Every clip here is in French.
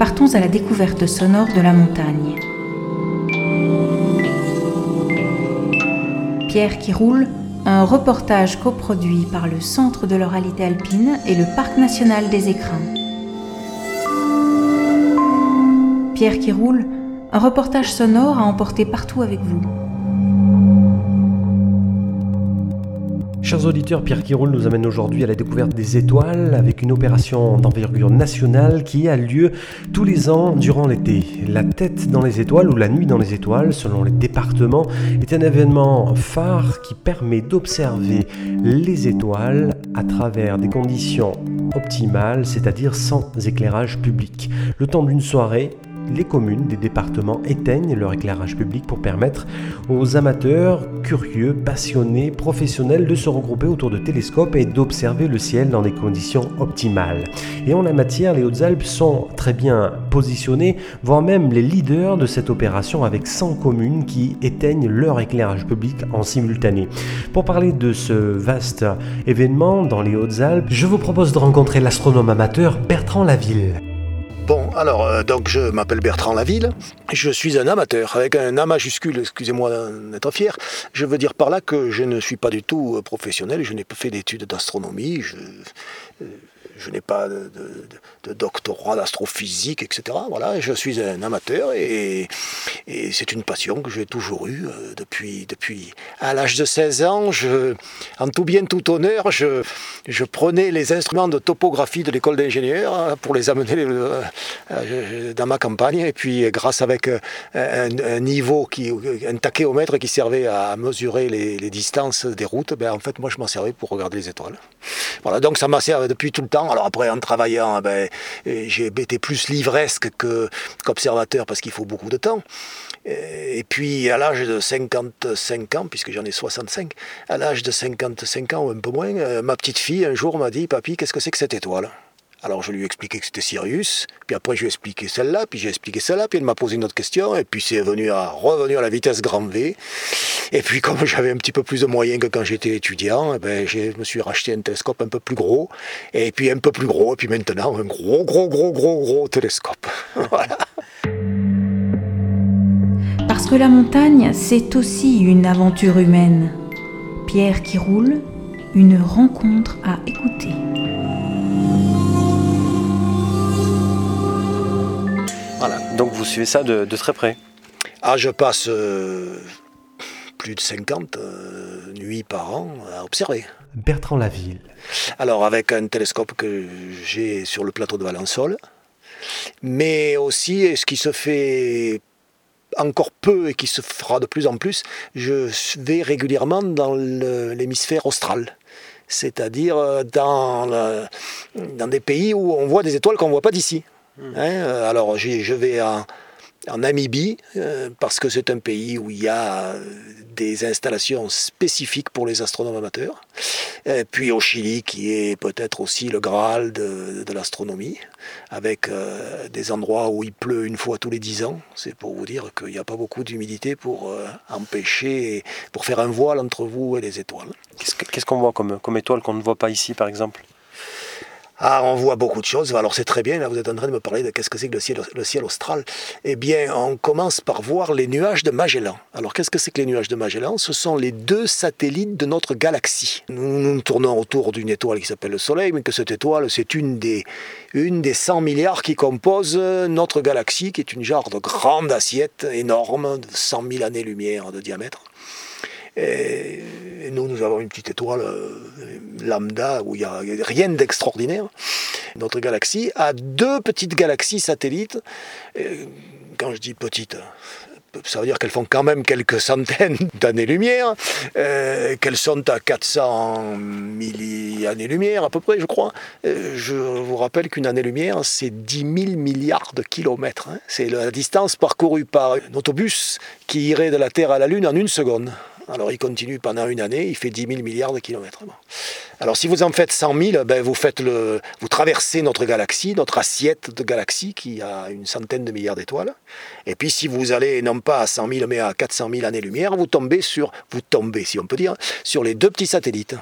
partons à la découverte sonore de la montagne. Pierre qui roule, un reportage coproduit par le Centre de l'oralité alpine et le Parc national des écrins. Pierre qui roule, un reportage sonore à emporter partout avec vous. Chers auditeurs, Pierre Quiroul nous amène aujourd'hui à la découverte des étoiles avec une opération d'envergure nationale qui a lieu tous les ans durant l'été. La tête dans les étoiles ou la nuit dans les étoiles, selon les départements, est un événement phare qui permet d'observer les étoiles à travers des conditions optimales, c'est-à-dire sans éclairage public. Le temps d'une soirée, les communes des départements éteignent leur éclairage public pour permettre aux amateurs, curieux, passionnés, professionnels de se regrouper autour de télescopes et d'observer le ciel dans des conditions optimales. Et en la matière, les Hautes-Alpes sont très bien positionnés, voire même les leaders de cette opération avec 100 communes qui éteignent leur éclairage public en simultané. Pour parler de ce vaste événement dans les Hautes-Alpes, je vous propose de rencontrer l'astronome amateur Bertrand Laville. Bon, alors, euh, donc je m'appelle Bertrand Laville, je suis un amateur, avec un A majuscule, excusez-moi d'être fier. Je veux dire par là que je ne suis pas du tout euh, professionnel, je n'ai pas fait d'études d'astronomie, je, euh, je n'ai pas de, doctorat d'astrophysique, etc. Voilà, je suis un amateur et, c'est une passion que j'ai toujours eue euh, depuis, depuis à l'âge de 16 ans. Je, en tout bien, tout honneur, je, je prenais les instruments de topographie de l'école d'ingénieurs hein, pour les amener euh, euh, dans ma campagne et puis grâce avec un, niveau, qui, un tachéomètre qui servait à mesurer les, distances des routes, ben, en fait moi je m'en servais pour regarder les étoiles. Voilà, donc ça m'a servi depuis tout le temps alors après, en travaillant, eh ben, j'ai été plus livresque qu'observateur parce qu'il faut beaucoup de temps. Et puis à l'âge de 55 ans, puisque j'en ai 65, à l'âge de 55 ans ou un peu moins, euh, ma petite fille un jour m'a dit, papy, qu'est-ce que c'est que cette étoile? Alors je lui ai expliqué que c'était Sirius, puis après je lui ai expliqué celle-là, puis j'ai expliqué celle-là, puis elle m'a posé une autre question, et puis c'est revenu à, revenu à la vitesse grand V. Et puis comme j'avais un petit peu plus de moyens que quand j'étais étudiant, eh ben, je me suis racheté un télescope un peu plus gros, et puis un peu plus gros, et puis maintenant un gros, gros, gros, gros, gros télescope. voilà. Parce que la montagne, c'est aussi une aventure humaine. Pierre qui roule, une rencontre à écouter. Donc vous suivez ça de, très près Ah, je passe euh, plus de 50 euh, nuits par an à observer. Bertrand Laville. Alors avec un télescope que j'ai sur le plateau de Valençol, mais aussi ce qui se fait encore peu et qui se fera de plus en plus, je vais régulièrement dans l'hémisphère austral c'est-à-dire euh, dans, dans des pays où on voit des étoiles qu'on ne voit pas d'ici. Hein, euh, alors je vais en, Namibie, euh, parce que c'est un pays où il y a euh, des installations spécifiques pour les astronomes amateurs. Et puis au Chili, qui est peut-être aussi le Graal de, l'astronomie, avec des endroits où il pleut une fois tous les dix ans. C'est pour vous dire qu'il n'y a pas beaucoup d'humidité pour empêcher, pour faire un voile entre vous et les étoiles. Qu'est-ce qu'on voit comme, comme étoile qu'on ne voit pas ici, par exemple? Ah, on voit beaucoup de choses. Alors c'est très bien, là vous êtes en train de me parler de qu'est-ce que c'est que le ciel, austral. Eh bien, on commence par voir les nuages de Magellan. Alors qu'est-ce que c'est que les nuages de Magellan? Ce sont les deux satellites de notre galaxie. Nous, nous tournons autour d'une étoile qui s'appelle le Soleil, mais que cette étoile, c'est une des, une des 100 milliards qui composent notre galaxie, qui est une genre de grande assiette énorme de 100 000 années-lumière de diamètre. Et, nous, nous avons une petite étoile euh, lambda où il n'y a rien d'extraordinaire. Notre galaxie a deux petites galaxies satellites. quand je dis petites, ça veut dire qu'elles font quand même quelques centaines d'années-lumière, euh, qu'elles sont à 400 années-lumière à peu près, je crois. Euh, je vous rappelle qu'une année-lumière, c'est 10 000 milliards de kilomètres. Hein. C'est la distance parcourue par un autobus qui irait de la Terre à la Lune en une seconde. Alors il continue pendant une année, il fait 10 000 milliards de kilomètres. Alors si vous en faites 100 000, ben, vous, faites le, vous traversez notre galaxie, notre assiette de galaxie qui a une centaine de milliards d'étoiles. Et puis si vous allez non pas à 100 000 mais à 400 000 années-lumière, vous tombez sur, vous tombez si on peut dire, sur les deux petits satellites.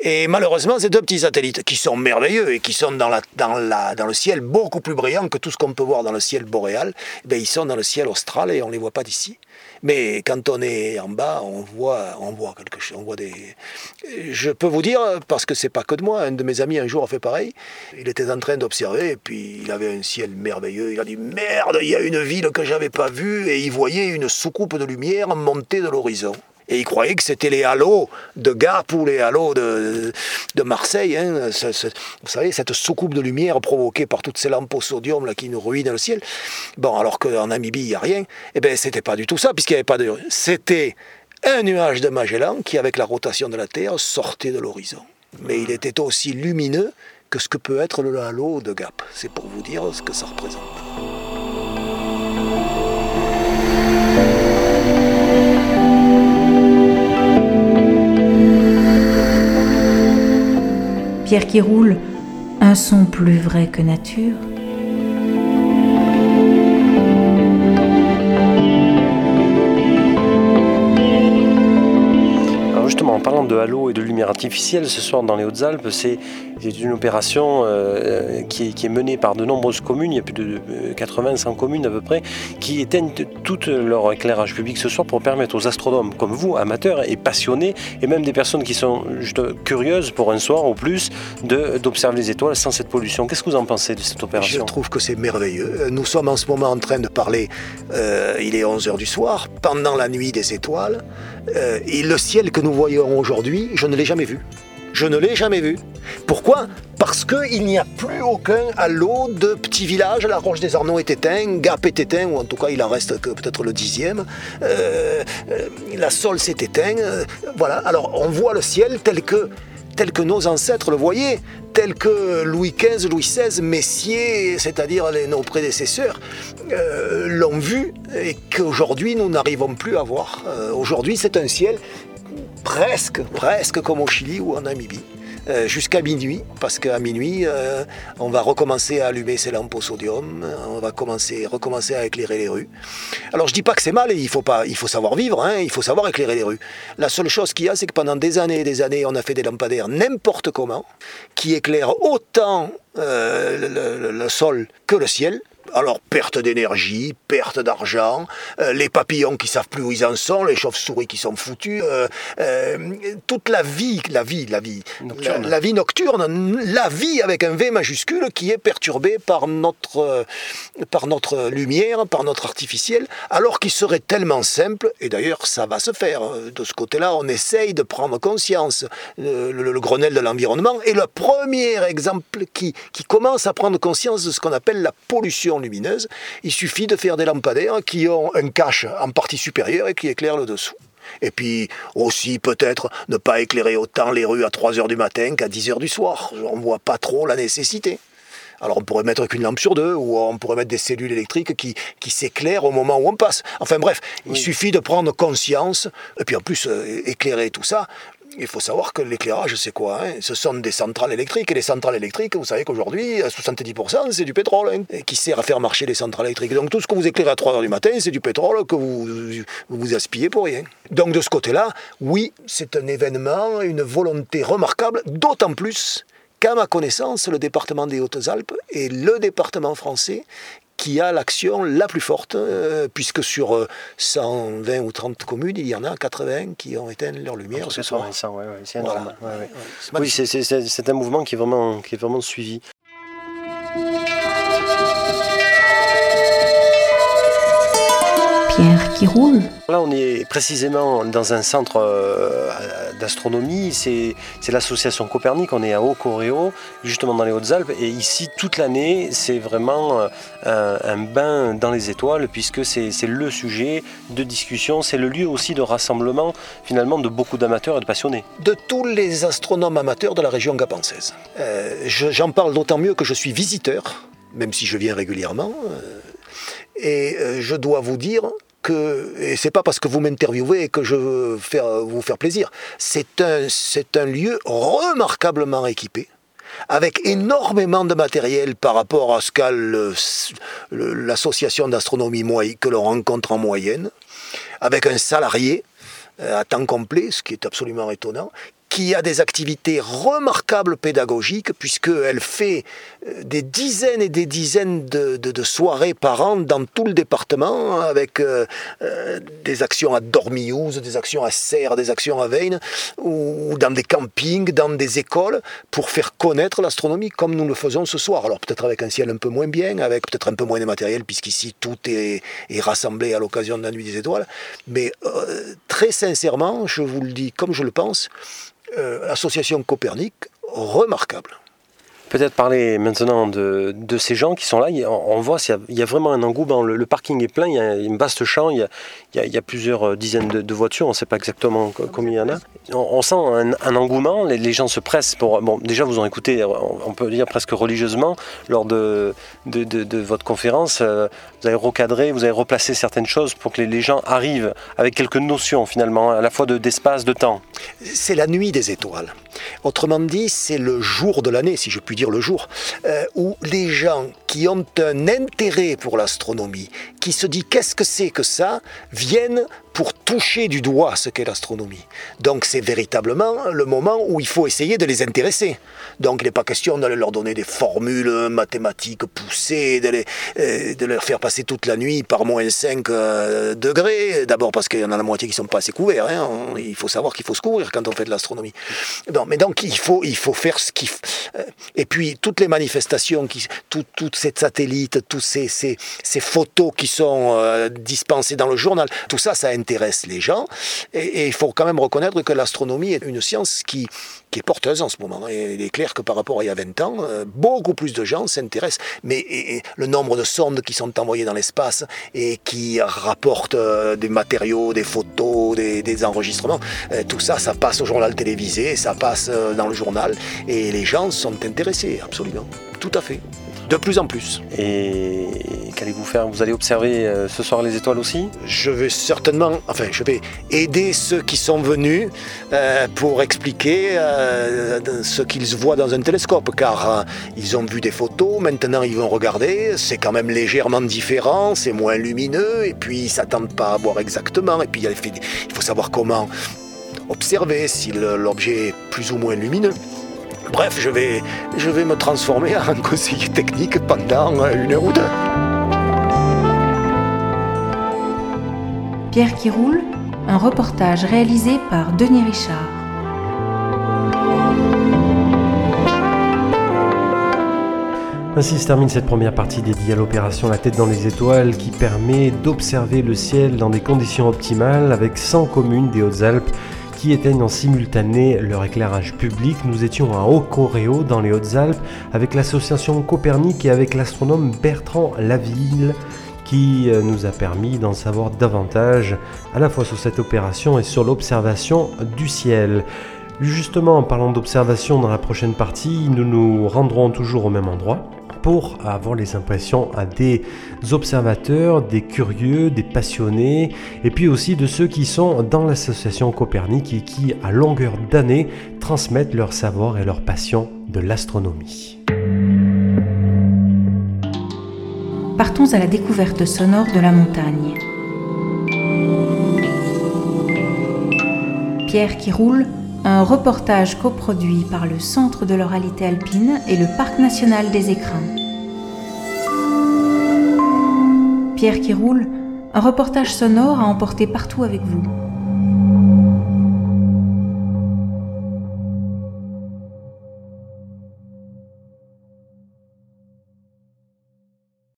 Et malheureusement, ces deux petits satellites, qui sont merveilleux et qui sont dans, la, dans, la, dans le ciel beaucoup plus brillants que tout ce qu'on peut voir dans le ciel boréal, eh bien, ils sont dans le ciel austral et on ne les voit pas d'ici. Mais quand on est en bas, on voit, quelque chose. Je peux vous dire, parce que c'est pas que de moi, un de mes amis un jour a fait pareil. Il était en train d'observer et puis il avait un ciel merveilleux. Il a dit merde, il y a une ville que j'avais pas vue et il voyait une soucoupe de lumière monter de l'horizon. Et il croyait que c'était les halos de Gap ou les halos de, de Marseille. Hein. vous savez, cette soucoupe de lumière provoquée par toutes ces lampes au sodium là, qui nous ruinent le ciel. Bon, alors qu'en Namibie, il n'y a rien. Eh bien, c'était pas du tout ça, puisqu'il n'y avait pas de... C'était un nuage de Magellan qui, avec la rotation de la Terre, sortait de l'horizon. Mais il était aussi lumineux que ce que peut être le halo de Gap. C'est pour vous dire ce que ça représente. Pierre qui roule, un son plus vrai que nature. justement, en parlant de halo et de lumière artificielle, ce soir dans les Hautes-Alpes, c'est une opération euh, qui, est, menée par de nombreuses communes, il y a plus de 80-100 communes à peu près, qui éteignent tout leur éclairage public ce soir pour permettre aux astronomes comme vous, amateurs et passionnés, et même des personnes qui sont juste curieuses pour un soir ou plus, d'observer les étoiles sans cette pollution. Qu'est-ce que vous en pensez de cette opération? Je trouve que c'est merveilleux. Nous sommes en ce moment en train de parler, euh, il est 11h du soir, pendant la nuit des étoiles, euh, et le ciel que nous voyons aujourd'hui, je ne l'ai jamais vu. Je ne l'ai jamais vu. Pourquoi? Parce qu'il n'y a plus aucun halo de petits villages. La Roche des Arnaud est éteint, Gap est éteint, ou en tout cas il en reste que peut-être le dixième. Euh, euh, la Sol s'est éteint. Euh, voilà. Alors on voit le ciel tel que tel que nos ancêtres le voyaient, tel que Louis XV, Louis XVI, Messier, c'est-à-dire nos prédécesseurs, l'ont vu et qu'aujourd'hui nous n'arrivons plus à voir. aujourd'hui c'est un ciel presque, presque comme au Chili ou en Namibie. Euh, jusqu'à minuit, parce qu'à minuit, euh, on va recommencer à allumer ces lampes au sodium, on va commencer, recommencer à éclairer les rues. Alors je dis pas que c'est mal, il faut, pas, il faut savoir vivre, hein, il faut savoir éclairer les rues. La seule chose qu'il y a, c'est que pendant des années et des années, on a fait des lampadaires n'importe comment, qui éclairent autant euh, le sol que le ciel, alors perte d'énergie, perte d'argent, euh, les papillons qui savent plus où ils en sont, les chauves-souris qui sont foutus, euh, euh, toute la vie, la vie, la vie, nocturne. La, vie nocturne, la vie avec un V majuscule qui est perturbée par notre, par notre lumière, par notre artificiel, alors qu'il serait tellement simple, et d'ailleurs ça va se faire. De ce côté-là, on essaye de prendre conscience. Le, Grenelle de l'environnement est le premier exemple qui, qui commence à prendre conscience de ce qu'on appelle la pollution lumineuse, il suffit de faire des lampadaires qui ont un cache en partie supérieure et qui éclairent le dessous. Et puis aussi peut-être ne pas éclairer autant les rues à 3h du matin qu'à 10h du soir. On ne voit pas trop la nécessité. Alors on pourrait mettre qu'une lampe sur deux, ou on pourrait mettre des cellules électriques qui, qui s'éclairent au moment où on passe. Enfin bref, il suffit de prendre conscience, et puis en plus euh, éclairer tout ça, il faut savoir que l'éclairage, c'est quoi hein? Ce sont des centrales électriques. Et les centrales électriques, vous savez qu'aujourd'hui, 70%, c'est du pétrole hein, qui sert à faire marcher les centrales électriques. Donc tout ce que vous éclairez à 3 h du matin, c'est du pétrole que vous, vous aspillez pour rien. Donc de ce côté-là, oui, c'est un événement, une volonté remarquable, d'autant plus qu'à ma connaissance, le département des Hautes-Alpes est le département français qui a l'action la plus forte, euh, puisque sur 120 euh, ou 30 communes, il y en a 80 qui ont éteint leur lumière ce soir. c'est oui, c'est un mouvement qui est vraiment, qui est vraiment suivi. Qui roule. Là, on est précisément dans un centre euh, d'astronomie, c'est l'association Copernic, on est à Haut-Coréo, justement dans les Hautes-Alpes, et ici, toute l'année, c'est vraiment euh, un, bain dans les étoiles, puisque c'est le sujet de discussion, c'est le lieu aussi de rassemblement, finalement, de beaucoup d'amateurs et de passionnés. De tous les astronomes amateurs de la région gapançaise. Euh, j'en parle d'autant mieux que je suis visiteur, même si je viens régulièrement, et je dois vous dire que, et c'est pas parce que vous m'interviewez que je veux vous faire plaisir, c'est un, c'est un lieu remarquablement équipé, avec énormément de matériel par rapport à ce qu'a l'association d'astronomie que l'on rencontre en moyenne, avec un salarié euh, à temps complet, ce qui est absolument étonnant, qui a des activités remarquables pédagogiques, puisqu'elle fait euh, des dizaines et des dizaines de, soirées par an dans tout le département, avec euh, euh, des actions à Dormiouz, des actions à Serres, des actions à Veynes, ou dans des campings, dans des écoles, pour faire connaître l'astronomie comme nous le faisons ce soir. Alors peut-être avec un ciel un peu moins bien, avec peut-être un peu moins de matériel, puisqu'ici tout est, rassemblé à l'occasion de la Nuit des Étoiles. Mais très sincèrement, je vous le dis comme je le pense, euh, association Copernic remarquable. Peut-être parler maintenant de, de, ces gens qui sont là. On, voit qu'il y, a vraiment un engouement. Le, parking est plein, il y a une vaste champ, il y a, il y a, plusieurs euh, dizaines de, voitures, on ne sait pas exactement combien il y en a. On, sent un, engouement, les, gens se pressent pour... Bon, déjà, vous ont écouté, on, peut dire presque religieusement, lors de, de, votre conférence. Euh, vous avez recadré, vous avez replacé certaines choses pour que les, gens arrivent avec quelques notions finalement, à la fois d'espace, de temps. C'est la nuit des étoiles. Autrement dit, c'est le jour de l'année, si je puis dire le jour, euh, où les gens qui ont un intérêt pour l'astronomie, qui se disent qu'est-ce que c'est que ça, viennent pour toucher du doigt ce qu'est l'astronomie. Donc c'est véritablement le moment où il faut essayer de les intéresser. Donc il n'est pas question de leur donner des formules mathématiques poussées, de, euh, de leur faire passer toute la nuit par moins 5 euh, degrés. D'abord parce qu'il y en a la moitié qui ne sont pas assez couverts. Hein. Il faut savoir qu'il faut se couvrir quand on fait de l'astronomie. mais donc il faut, il faut faire ce qu'il Et puis toutes les manifestations, qui, toutes ces satellites, toutes ces, ces, photos qui sont dispensées dans le journal, tout ça, ça intéresse les gens. Et, il faut quand même reconnaître que l'astronomie est une science qui, qui est porteuse en ce moment. Et il est clair que par rapport à il y a 20 ans, euh, beaucoup plus de gens s'intéressent. Mais le nombre de sondes qui sont envoyées dans l'espace et qui rapportent euh, des matériaux, des photos, des, enregistrements, euh, tout ça, ça passe au journal télévisé, ça passe dans le journal. Et les gens sont intéressés, absolument. Tout à fait. De plus en plus. Et qu'allez-vous faire? Vous allez observer euh, ce soir les étoiles aussi? Je vais certainement, enfin, je vais aider ceux qui sont venus euh, pour expliquer euh, ce qu'ils voient dans un télescope, car ils ont vu des photos, maintenant ils vont regarder, c'est quand même légèrement différent, c'est moins lumineux, et puis ils s'attendent pas à voir exactement, et puis il faut savoir comment observer si l'objet est plus ou moins lumineux. Bref, je vais, je vais me transformer en conseiller technique pendant une heure ou deux. Pierre qui roule, un reportage réalisé par Denis Richard. Ainsi se termine cette première partie dédiée à l'opération La tête dans les étoiles qui permet d'observer le ciel dans des conditions optimales avec 100 communes des Hautes-Alpes qui éteignent en simultané leur éclairage public. Nous étions à Haut-Coréo dans les Hautes-Alpes avec l'association Copernic et avec l'astronome Bertrand Laville qui euh, nous a permis d'en savoir davantage à la fois sur cette opération et sur l'observation du ciel. Justement, en parlant d'observation dans la prochaine partie, nous nous rendrons toujours au même endroit pour avoir les impressions à des observateurs, des curieux, des passionnés, et puis aussi de ceux qui sont dans l'association Copernic et qui, à longueur d'année, transmettent leur savoir et leur passion de l'astronomie. Partons à la découverte sonore de la montagne. Pierre qui roule un reportage coproduit par le Centre de l'oralité alpine et le Parc national des écrins. Pierre qui roule, un reportage sonore à emporter partout avec vous.